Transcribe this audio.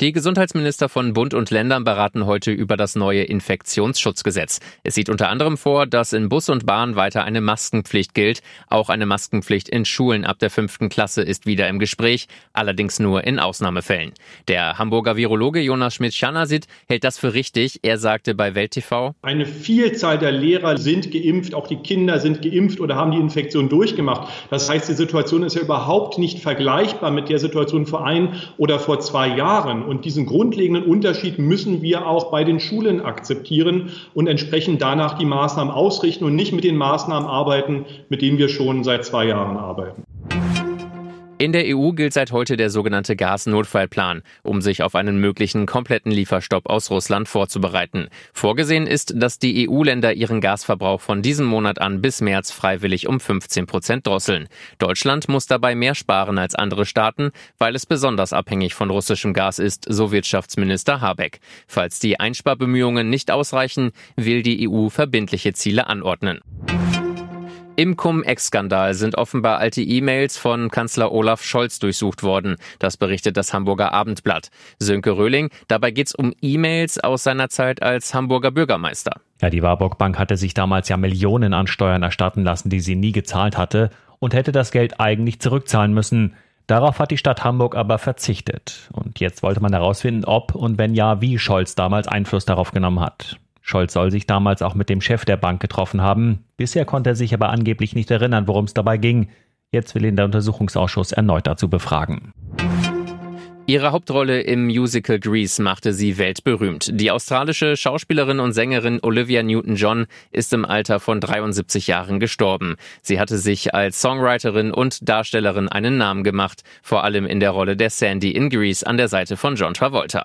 Die Gesundheitsminister von Bund und Ländern beraten heute über das neue Infektionsschutzgesetz. Es sieht unter anderem vor, dass in Bus und Bahn weiter eine Maskenpflicht gilt. Auch eine Maskenpflicht in Schulen ab der fünften Klasse ist wieder im Gespräch, allerdings nur in Ausnahmefällen. Der Hamburger Virologe Jonas Schmidt-Schanasit hält das für richtig. Er sagte bei Welt TV, Eine Vielzahl der Lehrer sind geimpft, auch die Kinder sind geimpft oder haben die Infektion durchgemacht. Das heißt, die Situation ist ja überhaupt nicht vergleichbar mit der Situation vor ein oder vor zwei Jahren. Jahren. Und diesen grundlegenden Unterschied müssen wir auch bei den Schulen akzeptieren und entsprechend danach die Maßnahmen ausrichten und nicht mit den Maßnahmen arbeiten, mit denen wir schon seit zwei Jahren arbeiten. In der EU gilt seit heute der sogenannte Gasnotfallplan, um sich auf einen möglichen kompletten Lieferstopp aus Russland vorzubereiten. Vorgesehen ist, dass die EU-Länder ihren Gasverbrauch von diesem Monat an bis März freiwillig um 15 Prozent drosseln. Deutschland muss dabei mehr sparen als andere Staaten, weil es besonders abhängig von russischem Gas ist, so Wirtschaftsminister Habeck. Falls die Einsparbemühungen nicht ausreichen, will die EU verbindliche Ziele anordnen. Im Cum-Ex-Skandal sind offenbar alte E-Mails von Kanzler Olaf Scholz durchsucht worden. Das berichtet das Hamburger Abendblatt. Sönke Röhling, dabei geht's um E-Mails aus seiner Zeit als Hamburger Bürgermeister. Ja, die Warburg Bank hatte sich damals ja Millionen an Steuern erstatten lassen, die sie nie gezahlt hatte und hätte das Geld eigentlich zurückzahlen müssen. Darauf hat die Stadt Hamburg aber verzichtet. Und jetzt wollte man herausfinden, ob und wenn ja, wie Scholz damals Einfluss darauf genommen hat. Scholz soll sich damals auch mit dem Chef der Bank getroffen haben. Bisher konnte er sich aber angeblich nicht erinnern, worum es dabei ging. Jetzt will ihn der Untersuchungsausschuss erneut dazu befragen. Ihre Hauptrolle im Musical Grease machte sie weltberühmt. Die australische Schauspielerin und Sängerin Olivia Newton-John ist im Alter von 73 Jahren gestorben. Sie hatte sich als Songwriterin und Darstellerin einen Namen gemacht, vor allem in der Rolle der Sandy in Grease an der Seite von John Travolta.